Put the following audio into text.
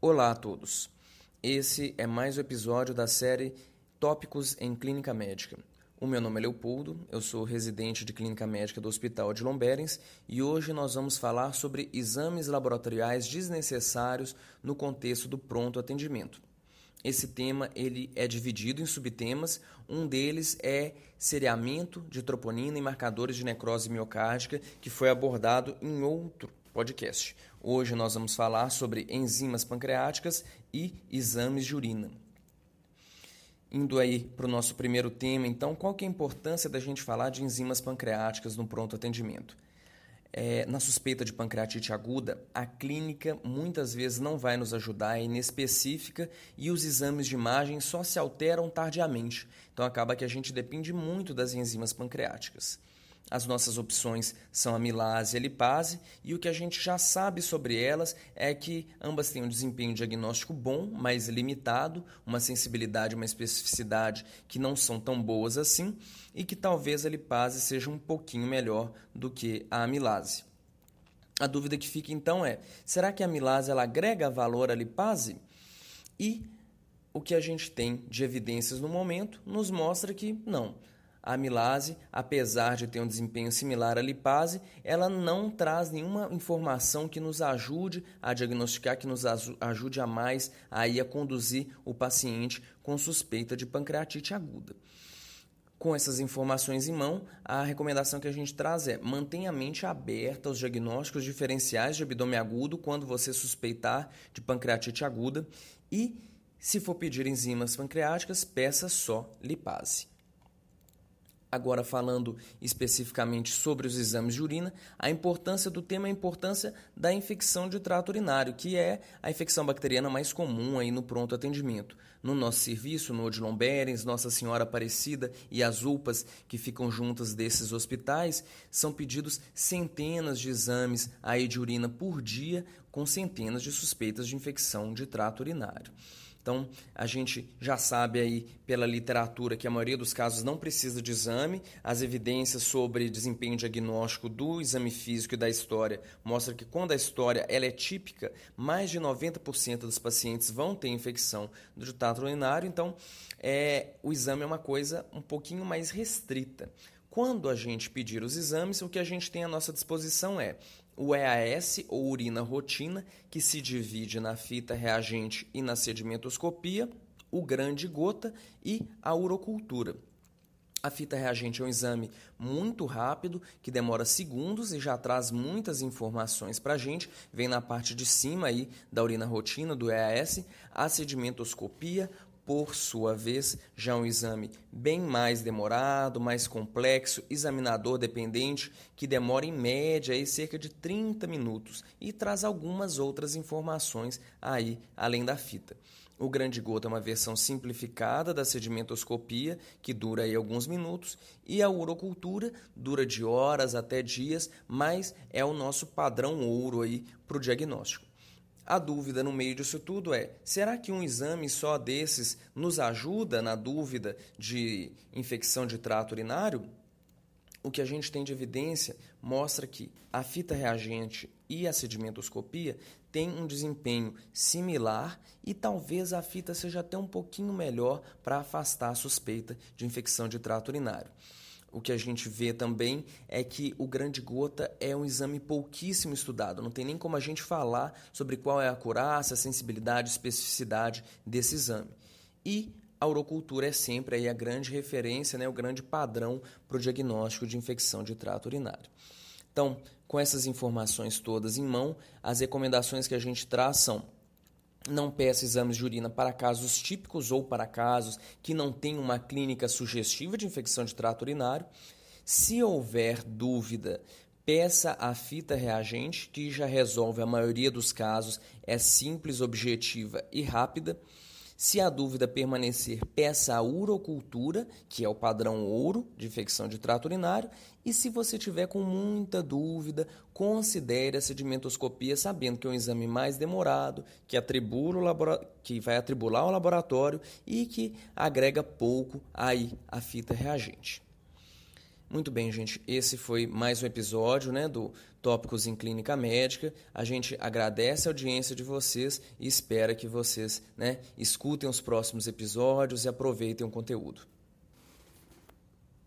Olá a todos. Esse é mais um episódio da série Tópicos em Clínica Médica. O meu nome é Leopoldo, eu sou residente de Clínica Médica do Hospital de Lomberens e hoje nós vamos falar sobre exames laboratoriais desnecessários no contexto do pronto atendimento. Esse tema ele é dividido em subtemas. Um deles é seriamento de troponina e marcadores de necrose miocárdica, que foi abordado em outro podcast. Hoje nós vamos falar sobre enzimas pancreáticas e exames de urina. Indo aí para o nosso primeiro tema, então, qual que é a importância da gente falar de enzimas pancreáticas no pronto atendimento? É, na suspeita de pancreatite aguda, a clínica muitas vezes não vai nos ajudar, é inespecífica e os exames de imagem só se alteram tardiamente. Então acaba que a gente depende muito das enzimas pancreáticas. As nossas opções são a milase e a lipase, e o que a gente já sabe sobre elas é que ambas têm um desempenho diagnóstico bom, mas limitado, uma sensibilidade e uma especificidade que não são tão boas assim, e que talvez a lipase seja um pouquinho melhor do que a amilase. A dúvida que fica então é: será que a amilase ela agrega valor à lipase? E o que a gente tem de evidências no momento nos mostra que não a amilase, apesar de ter um desempenho similar à lipase, ela não traz nenhuma informação que nos ajude a diagnosticar, que nos ajude a mais aí a conduzir o paciente com suspeita de pancreatite aguda. Com essas informações em mão, a recomendação que a gente traz é mantenha a mente aberta aos diagnósticos diferenciais de abdômen agudo quando você suspeitar de pancreatite aguda e, se for pedir enzimas pancreáticas, peça só lipase. Agora, falando especificamente sobre os exames de urina, a importância do tema é a importância da infecção de trato urinário, que é a infecção bacteriana mais comum aí no pronto atendimento. No nosso serviço, no Odilon Berens, Nossa Senhora Aparecida e as UPAs que ficam juntas desses hospitais, são pedidos centenas de exames aí de urina por dia, com centenas de suspeitas de infecção de trato urinário. Então, a gente já sabe aí pela literatura que a maioria dos casos não precisa de exame. As evidências sobre desempenho diagnóstico do exame físico e da história mostram que quando a história ela é típica, mais de 90% dos pacientes vão ter infecção do trato urinário. Então, é, o exame é uma coisa um pouquinho mais restrita. Quando a gente pedir os exames, o que a gente tem à nossa disposição é o EAS, ou urina rotina, que se divide na fita reagente e na sedimentoscopia, o grande gota e a urocultura. A fita reagente é um exame muito rápido, que demora segundos e já traz muitas informações para a gente. Vem na parte de cima aí da urina rotina, do EAS, a sedimentoscopia, por sua vez, já um exame bem mais demorado, mais complexo, examinador dependente, que demora em média aí cerca de 30 minutos e traz algumas outras informações aí além da fita. O grande gota é uma versão simplificada da sedimentoscopia, que dura aí alguns minutos, e a urocultura dura de horas até dias, mas é o nosso padrão ouro aí para o diagnóstico. A dúvida no meio disso tudo é: será que um exame só desses nos ajuda na dúvida de infecção de trato urinário? O que a gente tem de evidência mostra que a fita reagente e a sedimentoscopia têm um desempenho similar e talvez a fita seja até um pouquinho melhor para afastar a suspeita de infecção de trato urinário o que a gente vê também é que o grande gota é um exame pouquíssimo estudado. Não tem nem como a gente falar sobre qual é a acurácia, a sensibilidade, a especificidade desse exame. E a urocultura é sempre aí a grande referência, né, o grande padrão para o diagnóstico de infecção de trato urinário. Então, com essas informações todas em mão, as recomendações que a gente traz são não peça exames de urina para casos típicos ou para casos que não têm uma clínica sugestiva de infecção de trato urinário. Se houver dúvida, peça a fita reagente, que já resolve a maioria dos casos, é simples, objetiva e rápida. Se a dúvida permanecer, peça a urocultura, que é o padrão ouro de infecção de trato urinário. E se você tiver com muita dúvida, considere a sedimentoscopia, sabendo que é um exame mais demorado, que, atribula o que vai atribular o laboratório e que agrega pouco aí a fita reagente. Muito bem, gente. Esse foi mais um episódio né, do Tópicos em Clínica Médica. A gente agradece a audiência de vocês e espera que vocês né, escutem os próximos episódios e aproveitem o conteúdo.